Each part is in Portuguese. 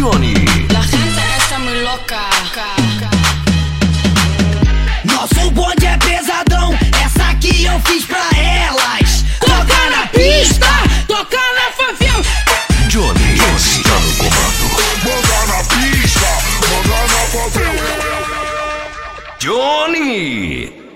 Johnny. La gente está muito louca. Nosso bonde é pesadão, essa aqui eu fiz pra elas. Toca na pista, toca na favela. Johnny, Johnny está no comando. Manda na pista, manda na favela. Johnny!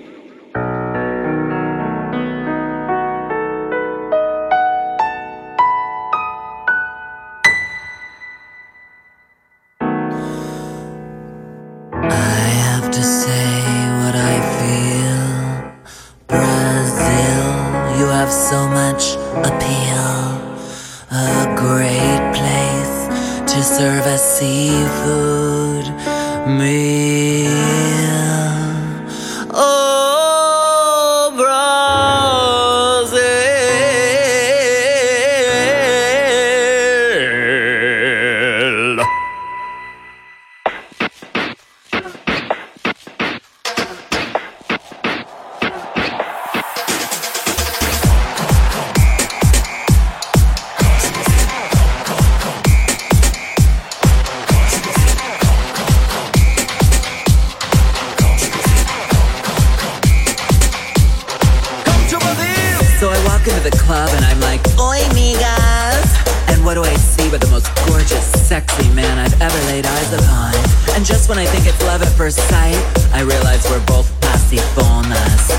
laid eyes upon. And just when I think it's love at first sight, I realize we're both pasifonas.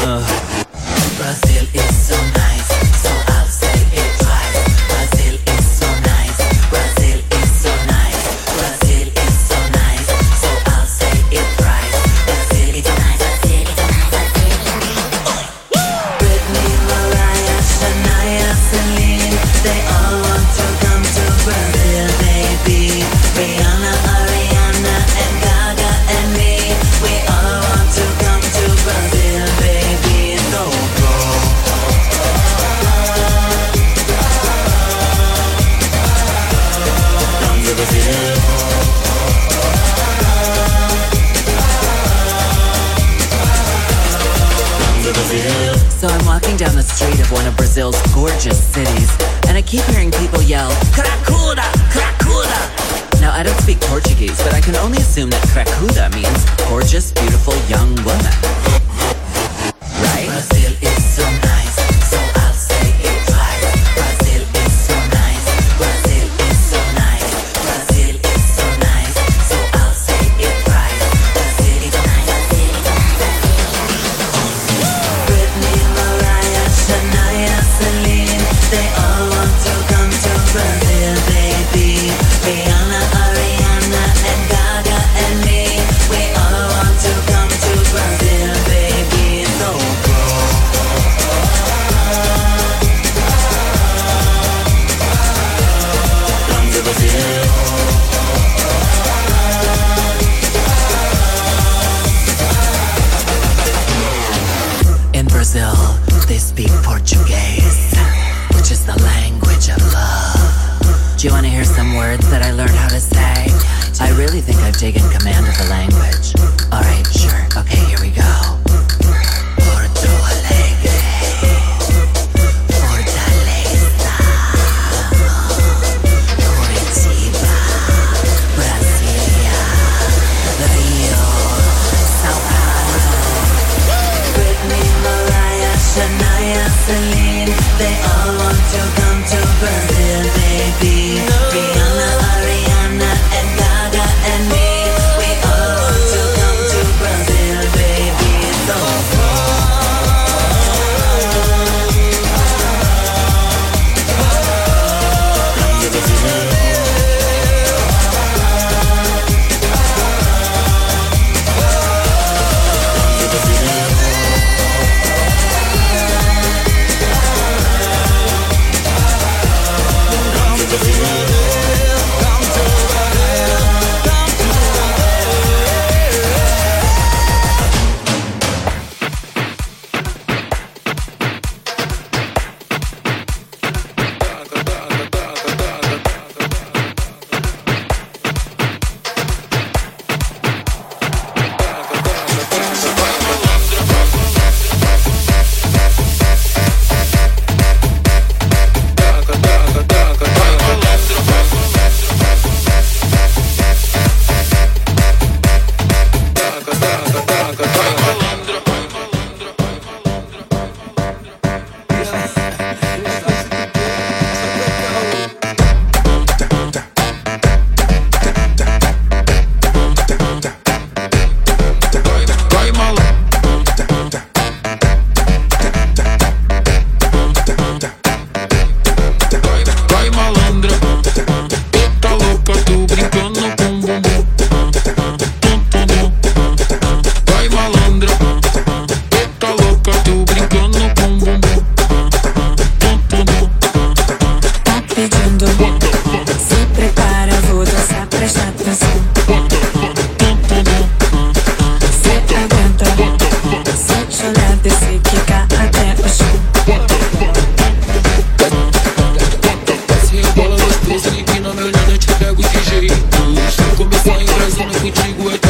Uh, Brazil sei que no meu dedo eu te pego de jeito. Começar em Brasília contigo é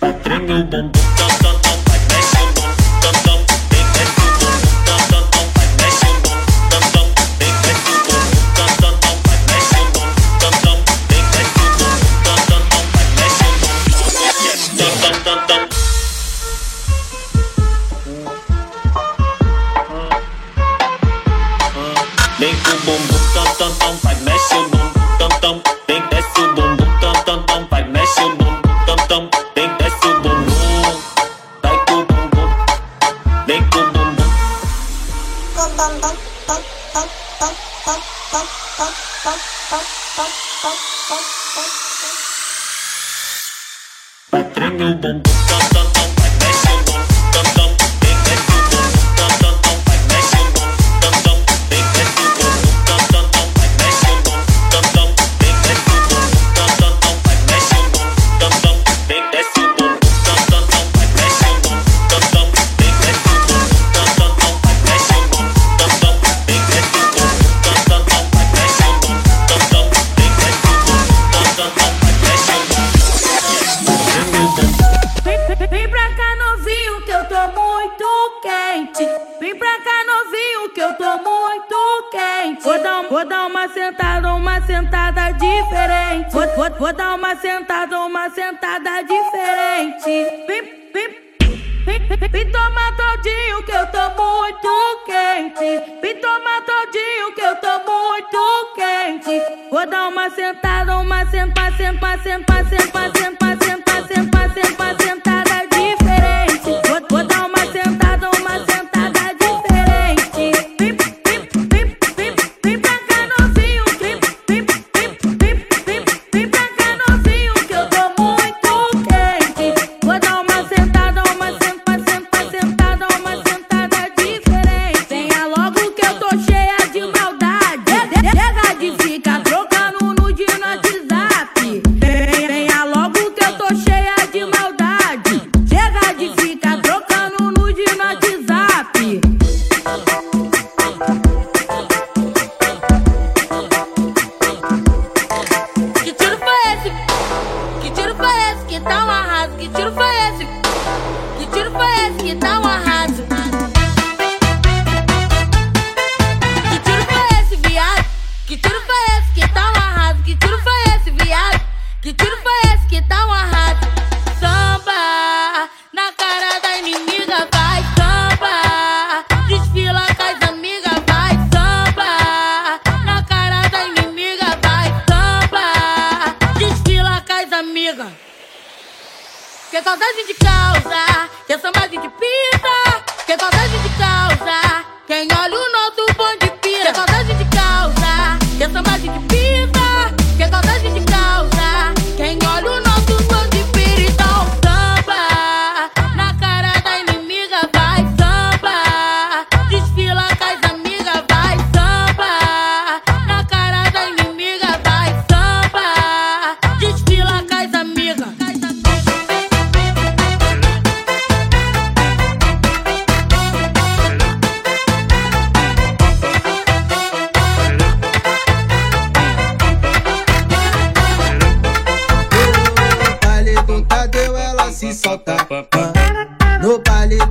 Jingle boom boom dum dum dum like mash boom boom dum dum big and boom dum dum dum dum dum dum dum dum dum dum dum dum dum dum dum dum dum. Dum dum dum dum dum. boom boom boom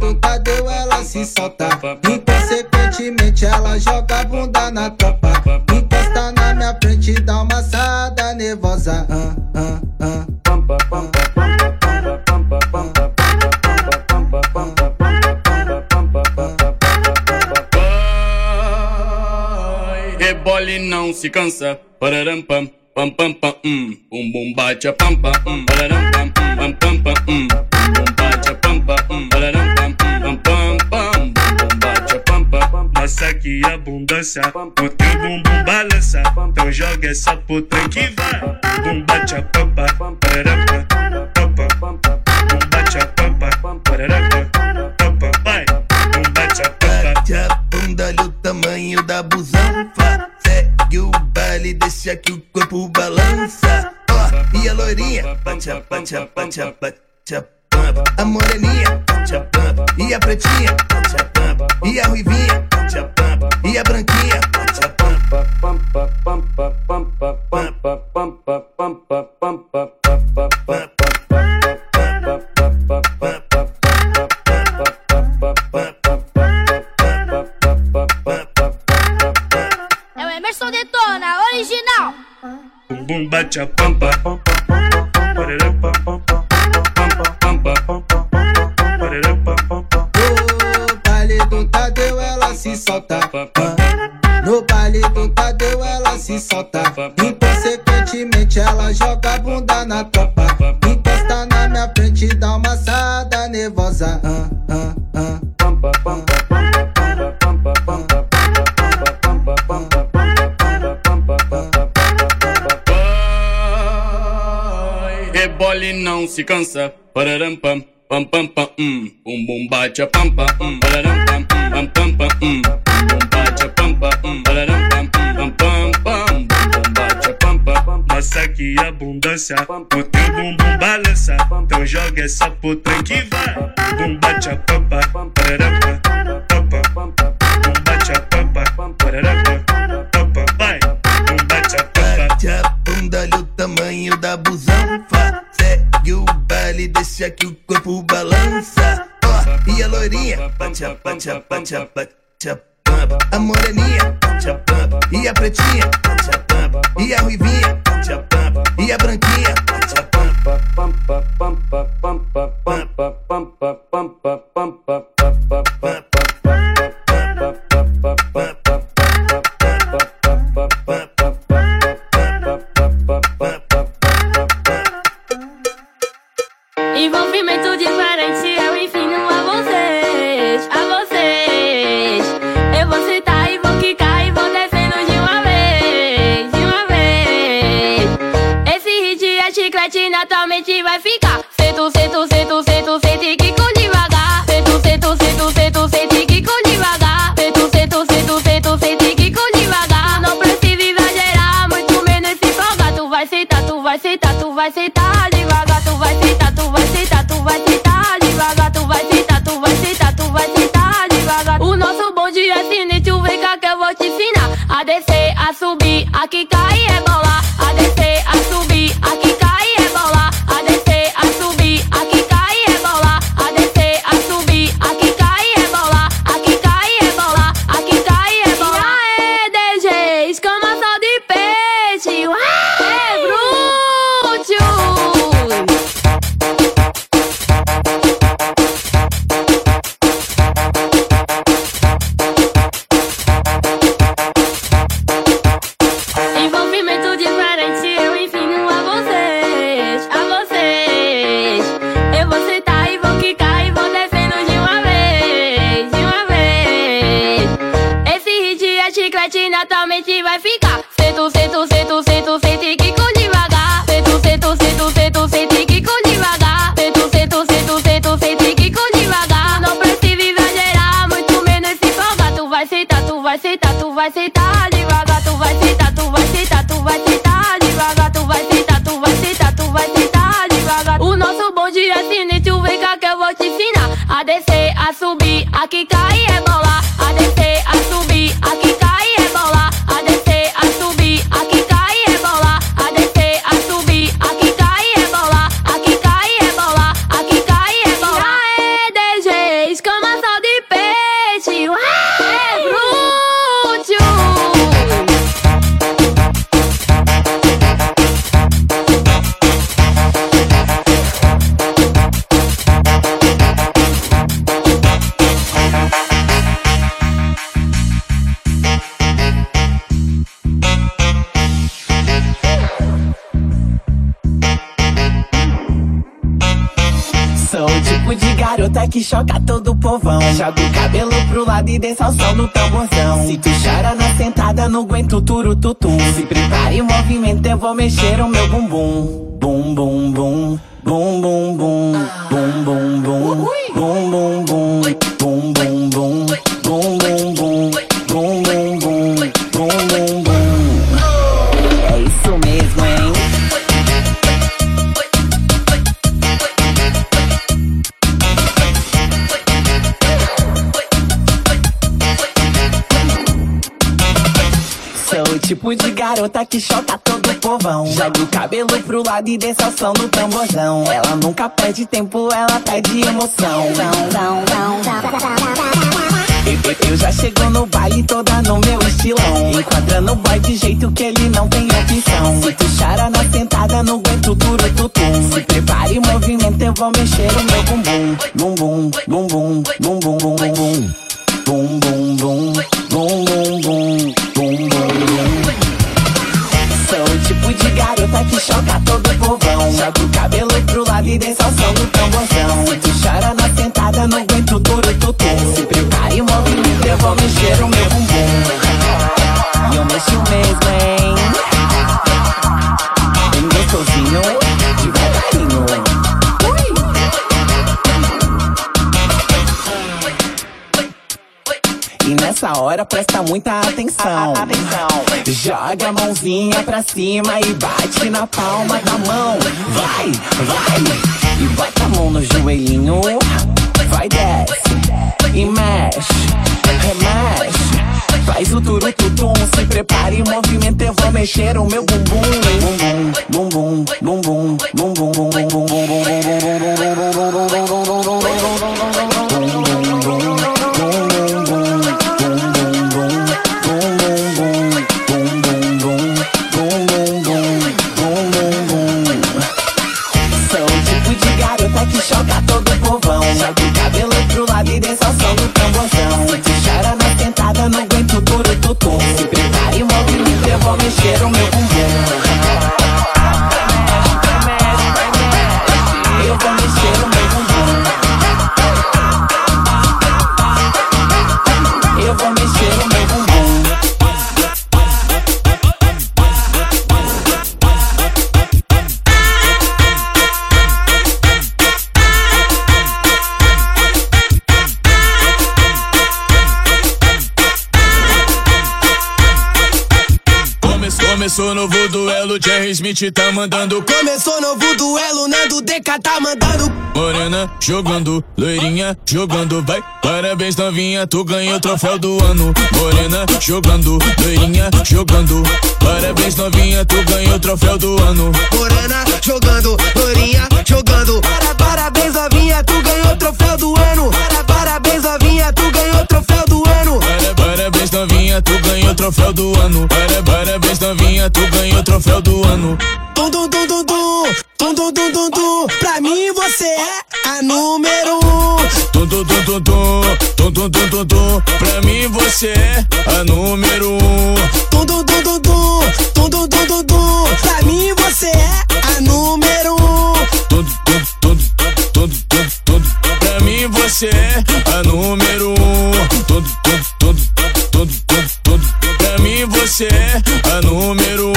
no Tadeu ela se solta. Inconsequentemente ela joga a bunda na tropa. Encosta na minha frente e dá uma assada nervosa. Ah, ah, ah. Rebole não se cansa, pararam pam, pam pam pam, um, um bum bate a pam pam, um, pararam pam, pam pam pam, um, um bum bate a pam pam, um, pararam passa que abundância. O teu bumbum balança, então joga essa puta que vai. Bum bate a pampa, parapa, pampa. Bum bate a pampa, parapa, pampa. Vai, bum bate a pampa. Bate a bunda, olha o tamanho da busanfa. Segue o baile, deixa que o corpo balança. Ó, oh, e a loirinha, bate a, pancha, pancha, pancha. a, bate a. A moreninha, bate a. E a pretinha, bate a. E a ruivinha, e a branquinha, bate a pampa. Pampa, pampa, pampa, pampa, pampa, pampa, pampa, pampa, pampa. É o Emerson Detona, original. Bum bate a pampa. Pararampa, solta. No baile do Tadeu ela se solta. Inconsequentemente ela joga bunda na tropa. Encosta na minha frente e dá uma assada nervosa. Ah. Rebole não se cansa. Pararam pam pam pam pam, hum. Bum bum bate a pampa, hum. Pararam pam, pam pam pam, hum. Bum bum bate a pampa, hum. Pararam pam, pam pam pam, bum bum bate a pampa. Massa que abundância, o teu bumbum balança. Então joga essa puta que vai. Bum bate a pampa, pararam pam, pampa, bum bate a pampa, pararam pam, pampa, vai. Bum bate a pampa. Bate a bunda, olha o tamanho da. Segue baile, deixa que o corpo balança. Ó, e a loirinha, bate a, bate a, bate a, bate a pampa. A moreninha, bate a pampa. E a pretinha, bate a pampa. E a ruivinha, bate a pampa. E a branquinha, bate a pampa. Pampa, pampa, pampa, pampa, pampa, pampa, pampa, pampa, 你方并没走进来。vai sentar, tu vai sentar, tu vai sentar devagar, tu vai sentar, tu vai sentar, tu vai sentar devagar, tu vai sentar, tu vai sentar, tu vai sentar devagar. O nosso bonde é sinistro, vem cá que eu vou te ensinar a descer, a subir, a quicar lado e ao som no tamborzão. Se tu chora na sentada, não aguento turu tutum. Se prepare o movimento, eu vou mexer o meu bumbum. Bum, bum, bum. Bum, bum, bum. Bum, bum, bum. Tipo de garota que choca todo o povão. Joga o cabelo pro lado e dê som no tamborzão. Ela nunca perde tempo, ela perde emoção. Eu já chego no baile toda no meu estilão Enquadrando o boy de jeito que ele não tem opção Se tu chara na sentada, não aguento duro tutum Se prepare o movimento, eu vou mexer o meu bumbum Bumbum, bumbum, bumbum, bumbum, bumbum bumbum, bumbum, bumbum, bum, bum, garota que choca todo o povão. Joga o cabelo pro lado e ao som do tamborzão. Tu chora na sentada, não aguento duro tutum. Se prepare o movimento, eu vou mexer o meu bumbum. E eu mexo mesmo, hein? Bem gostosinho, devagarinho. Nessa hora presta muita atenção. Joga a mãozinha pra cima e bate na palma da mão. Vai, vai. E bota a mão no joelhinho. Vai, desce. E mexe, remexe. Faz o turu tutum, se prepare o movimento, eu vou mexer o meu bumbum. Bumbum, bumbum, bumbum, bumbum, bumbum, bumbum, bumbum, Sou tá mandando. Começou novo duelo, Nando DK tá mandando. Morena jogando, loirinha jogando, vai. Parabéns, novinha, tu ganhou o troféu do ano. Morena jogando, loirinha jogando. Parabéns, novinha, tu ganhou o troféu do ano. Morena jogando, Lorinha jogando. Para, parabéns, novinha, tu ganhou o troféu do ano. Para, parabéns, novinha, tu ganhou novinha, tu ganhou o troféu do ano. Para- Parabéns, novinha, tu ganhou o troféu do ano. Tum, tum, tum, tum, tum, tum, tum, tum, tum, tum. Pra mim você é a número um. Tum, tum, tum, tum, tum, tum, tum, tum, tum, tum. Pra mim você é a número um. Tum, tum, tum, tum, tum, tum, tum, tum, tum, tum. Pra mim você é a número um. Tum, tum, tum, tum, tum, tum. Pra mim você é a número um. Tum, tum, tum, você é a número um.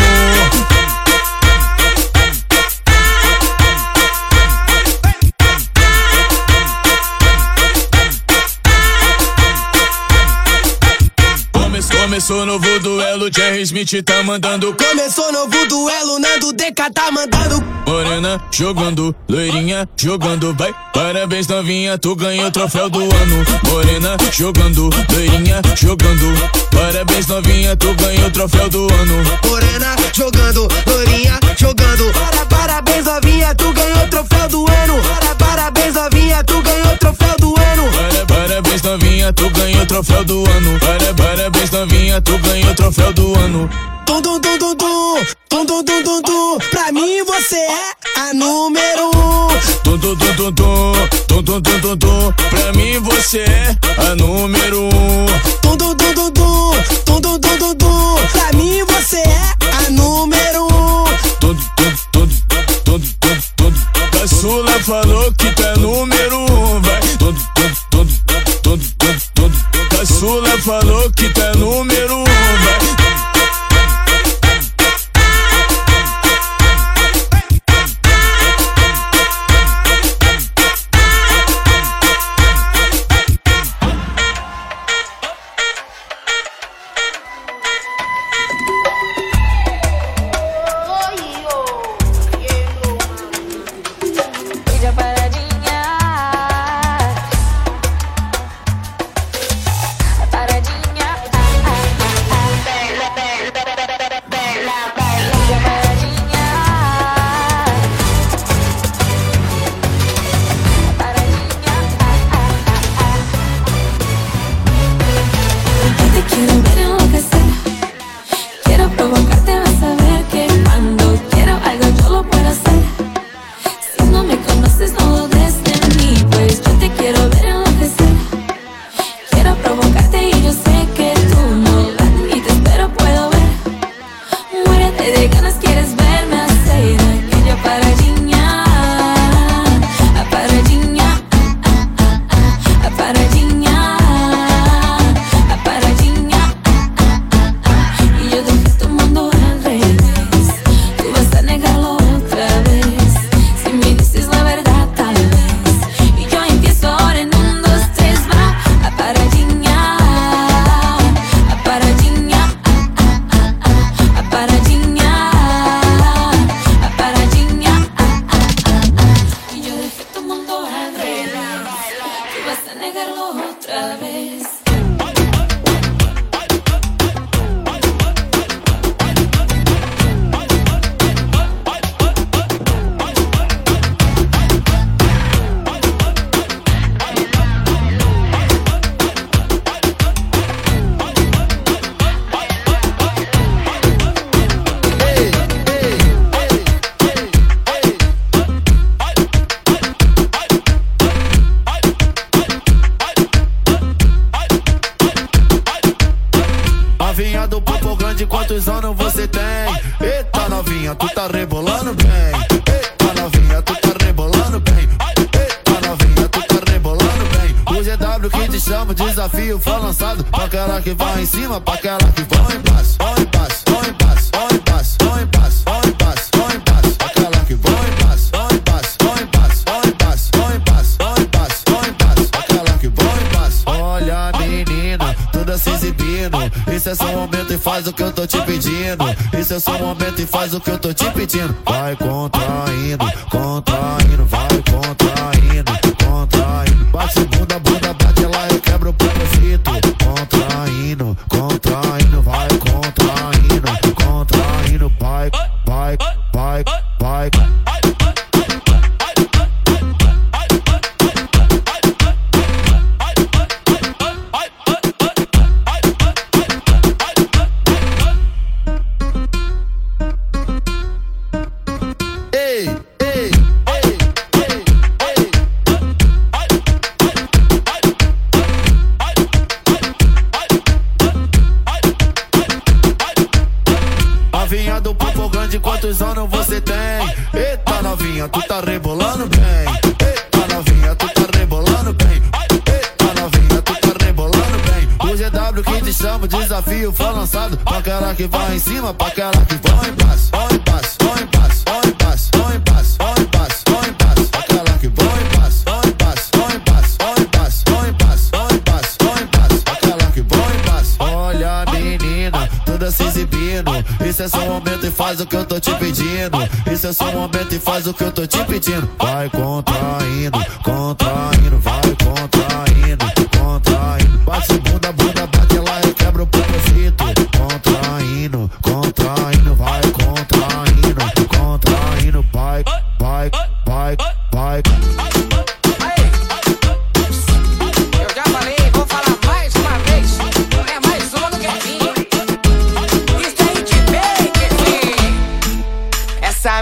Come- Começou novo duelo, Jerry Smith tá mandando. Começou novo duelo, Nando DK tá mandando. Jogando, loirinha jogando, vai. Parabéns, novinha, tu ganhou o troféu do ano. Morena jogando, loirinha jogando. Parabéns, novinha, tu ganhou o troféu do ano. Morena jogando, Lorinha jogando. Para, parabéns, novinha, tu ganhou o troféu do ano. Para, parabéns, novinha, tu ganhou o troféu do ano. Para- Parabéns, novinha, tu ganhou o troféu do ano. Para- Parabéns, novinha, tu ganhou o troféu do ano. Tum, tum, tum, tum, tum. Tum, tum, tum, tum, tum. Pra mim você é a número um. Tum, tum, tum, tum, tum. Tum, tum, tum, tum. Pra mim você é a número um. Tum, tum, tum, tum, tum. Tum, tum, tum, tum, tum. Pra mim você é a número um. Tum, tum, tum, tum, tum, tum, tum. A Sula falou que tá número um. Vai. Tum, tum, tum, tum, tum, tum. A Sula falou que tá número um.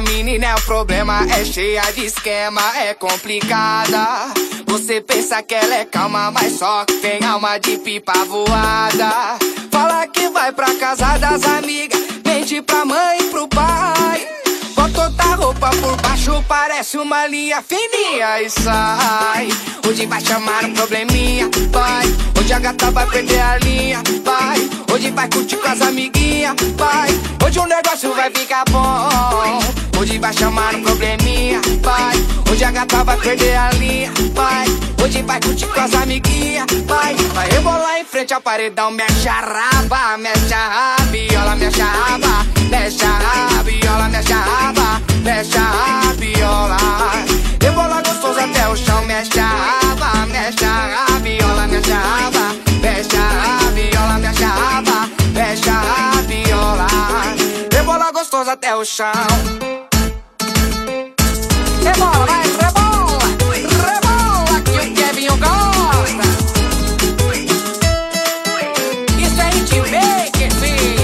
Menina é o problema, é cheia de esquema, é complicada. Você pensa que ela é calma, mas só tem alma de pipa voada. Fala que vai pra casa das amigas, mente pra mãe e pro pai. Bota outra roupa por baixo, parece uma linha fininha e sai. Hoje vai chamar um probleminha, vai. Hoje a gata vai perder a linha, vai. Hoje vai curtir com as amiguinhas, vai. Hoje o negócio vai ficar bom. Hoje vai chamar um probleminha, vai. Hoje a gata vai perder a linha, vai. Hoje vai curtir com as amiguinhas, vai. Vai rebolar em frente ao paredão, mexe a raba, mexe a rabiola, mexe a raba, mexe a rabiola, mexe a raba, mexe a rabiola. Rebola gostoso até o chão, mexe a raba, mexe a rabiola, mexe a raba, mexe a rabiola, mexe a raba, mexe a rabiola. Rebola gostoso até o chão. Rebola, vai, rebola, rebola que o Kevinho gosta. Isso é hitmaker, filho.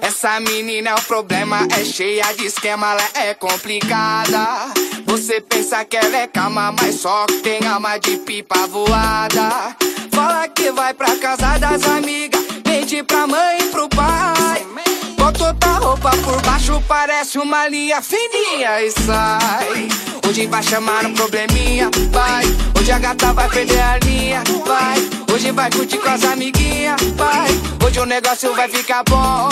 Essa menina é o problema, é cheia de esquema, ela é complicada. Você pensa que ela é calma, mas só que tem alma de pipa voada. Fala que vai pra casa das amigas, mente pra mãe e pro pai. Bota outra roupa por baixo, parece uma linha fininha e sai. Hoje vai chamar um probleminha, vai. Hoje a gata vai perder a linha, vai. Hoje vai curtir com as amiguinhas, vai. Hoje o negócio vai ficar bom.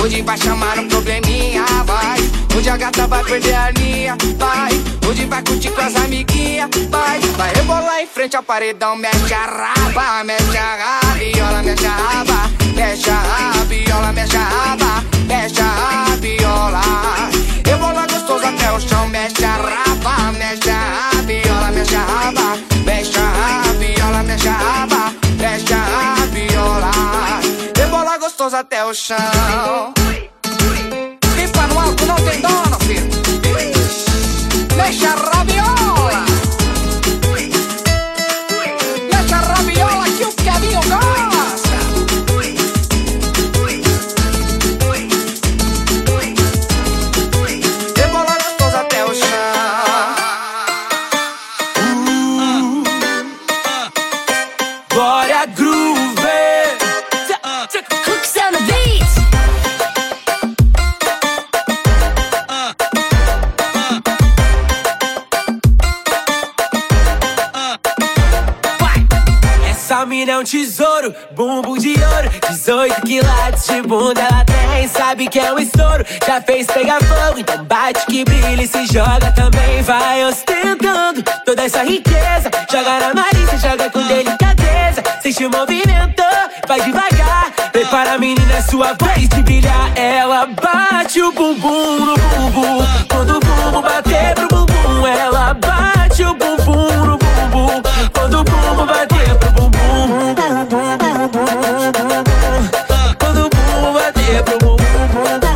Hoje vai chamar um probleminha, vai. Hoje a gata vai perder a linha, vai. Hoje vai curtir com as amiguinhas, vai. Vai rebolar em frente ao paredão, mexe a raba, mexe a rabiola, mexe a raba, mexe a rabiola, mexe a raba, mexe a rabiola. Rebola gostoso até o chão, mexe a raba, mexe a rabiola, mexe a raba, mexe a rabiola, mexe a raba, mexe a rabiola. Rebola gostoso até o chão. É um tesouro, bumbum de ouro. 18 quilates de bunda ela tem Sabe que é um estouro, já fez pegar fogo Então bate que brilha e se joga também. Vai ostentando toda essa riqueza. Joga na marinha, joga com delicadeza. Sente o movimento, vai devagar. Prepara a menina, é sua vez de brilhar. Ela bate o bumbum no bumbum. Quando o bumbum bater pro bumbum Ela bate o bumbum no bumbum. Quando o bumbum bater pro bumbum. Quando o bumbum bater pro bumbum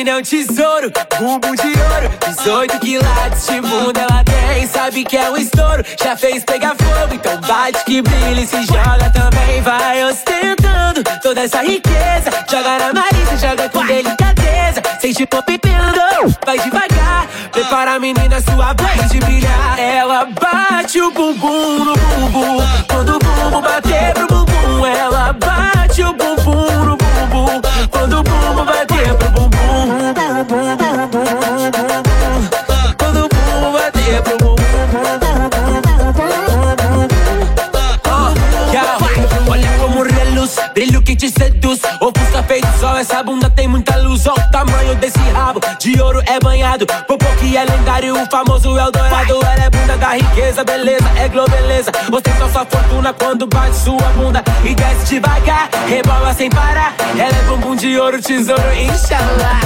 É um tesouro, bumbum de ouro 18 quilates de bunda ela tem Sabe que é um estouro, já fez pegar fogo Então bate que brilha e se joga também Vai ostentando toda essa riqueza. Joga na marinha, joga com delicadeza Sente o pipendo, vai devagar. Prepara a menina, sua vez de brilhar. Ela bate o bumbum no bumbum Quando o bumbum bater pro bumbum Ela bate o bumbum no bumbum Quando o bumbum bater da da da da da O desse rabo, de ouro é banhado Popô que é lendário, o famoso Eldorado Ela é bunda da riqueza, beleza, é globeleza. Ostenta sua fortuna quando bate sua bunda. E desce devagar, rebola sem parar. Ela é bumbum de ouro, tesouro, inshallah.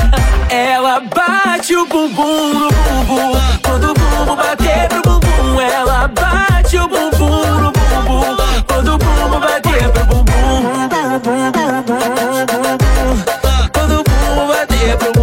Ela bate o bumbum no bumbum. Quando o bumbum bater pro bumbum Ela bate o bumbum no bumbum. Quando o bumbum bater pro bumbum. Quando o bumbum bater pro bumbum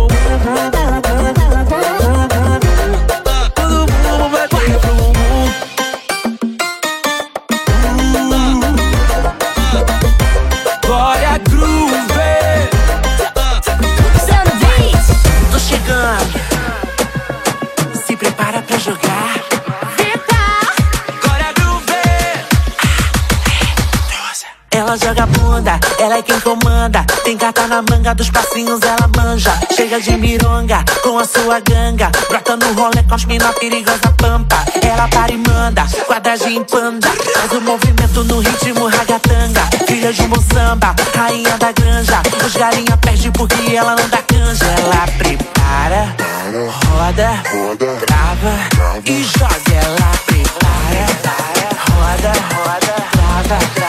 ela joga bunda, ela é quem comanda. Tem carta na manga dos passinhos, ela manja. Chega de mironga com a sua ganga. Brota no rolê com as mina perigosa pampa. Ela para e manda, quadradinho panda. Faz o movimento no ritmo ragatanga. Filha de moçamba, rainha da granja. Os galinha perde porque ela anda canja. Ela prepara, roda, trava e joga. Ela prepara, roda, roda, trava.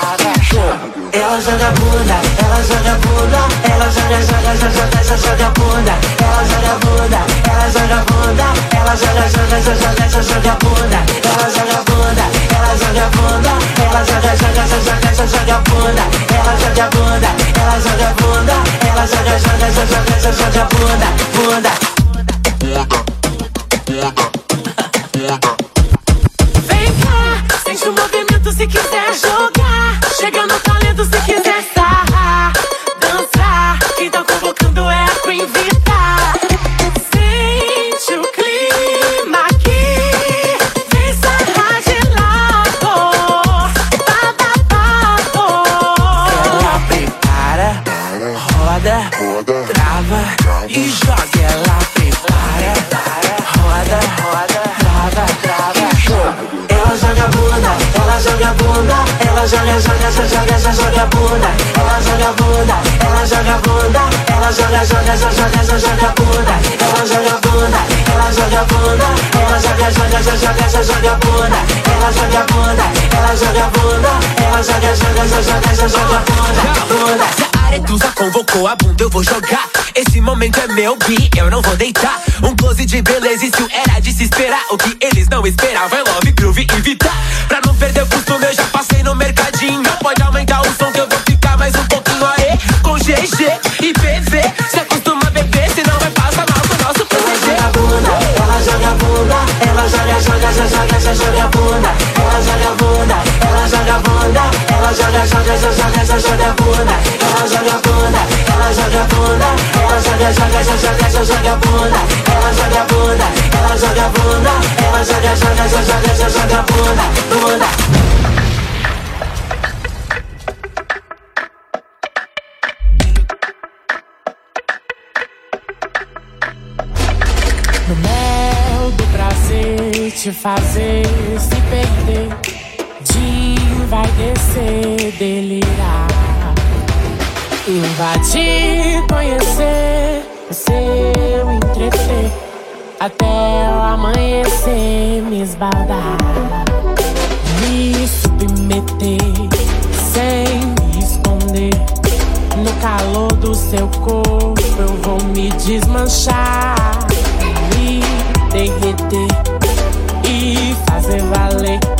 Ela joga bunda, ela joga bunda, ela joga, joga, joga, joga, joga, joga bunda. Ela joga bunda, ela joga bunda, ela joga, joga, joga, joga, joga bunda. Ela joga bunda, ela joga bunda, ela joga, joga, joga, joga, joga bunda. Ela joga bunda, ela joga bunda, ela joga, joga, joga, joga, joga bunda, bunda. Vem cá, sente o movimento se quiser jogar. Chega no talento se quiser sarrar. Dançar, quem tá convocando é a Queen. Bunda, ela joga, joga, joga, joga, joga, bunda. Ela joga bunda, ela joga bunda, ela joga, joga, joga, joga, joga, bunda. Ela joga bunda, ela joga bunda, ela joga, joga, joga, joga, joga, bunda. Ela joga bunda, ela joga bunda, ela joga, joga, joga, joga bunda, bunda. Aretusa convocou a bunda, eu vou jogar. Esse momento é meu bi, eu não vou deitar. Um close de beleza, isso era de se esperar. O que eles não esperavam é love, groove e vitar. Pra não perder o costume, eu já passei no mercadinho. Pode joga, joga, bunda. Ela joga bunda, ela joga bunda, ela joga, joga, joga, joga, joga, joga bunda, bunda. No mel do prazer te fazer se perder. De vai descer, delirar. Invadir, conhecer, Até o amanhecer me esbaldar. Me submeter sem me esconder. No calor do seu corpo eu vou me desmanchar, me derreter e fazer valer.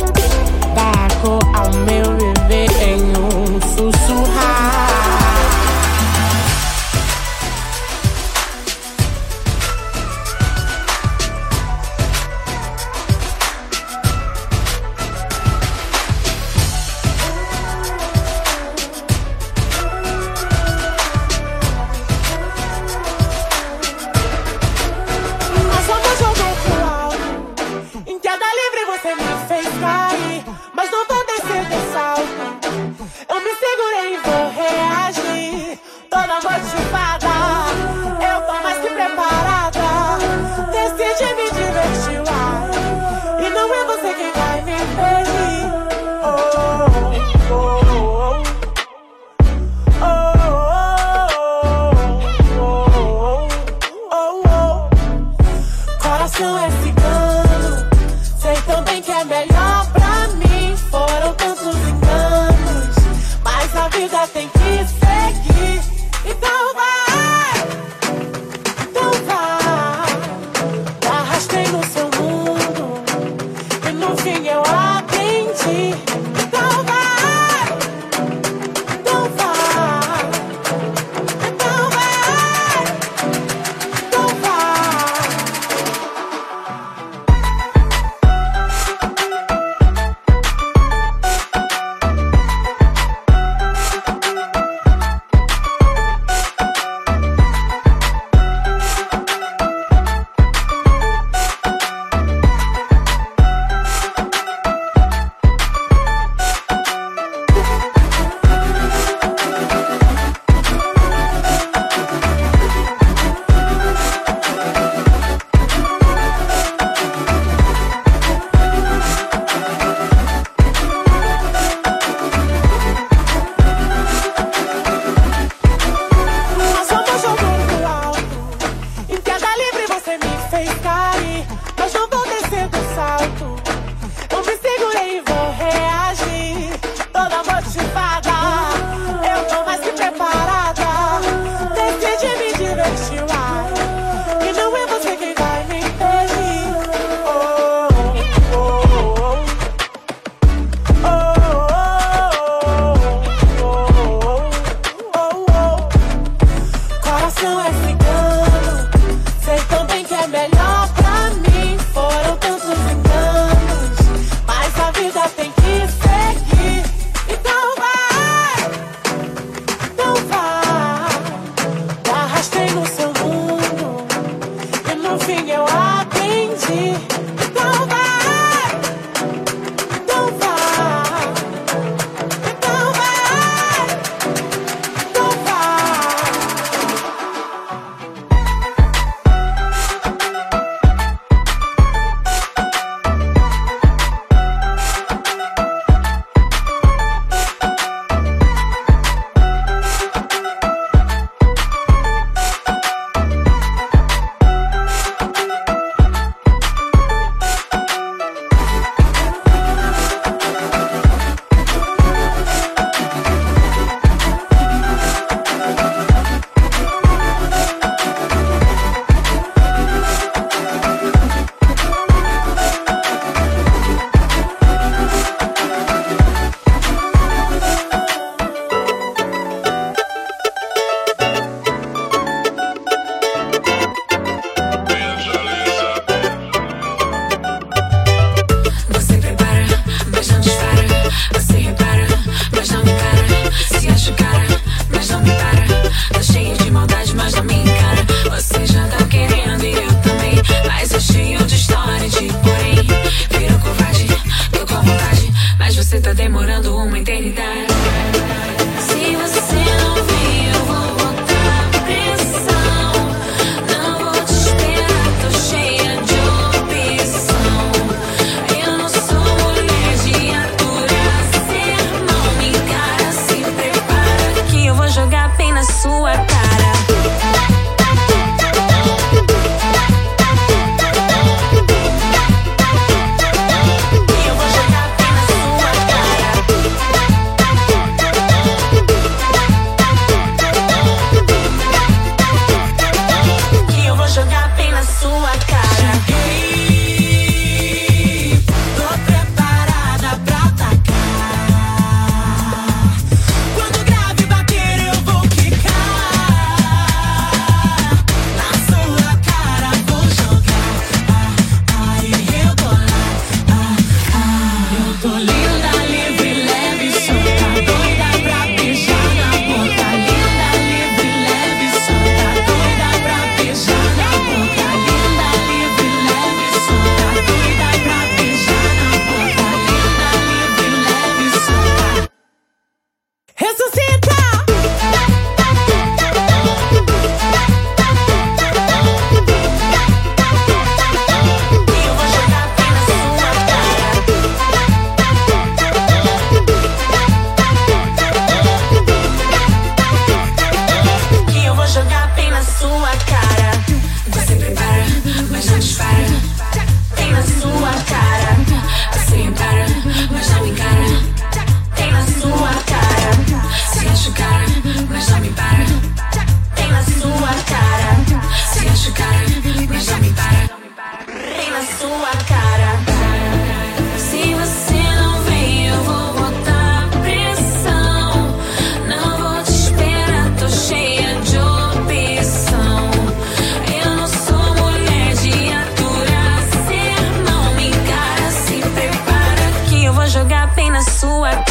to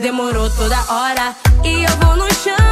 demorou toda hora. E eu vou no chão.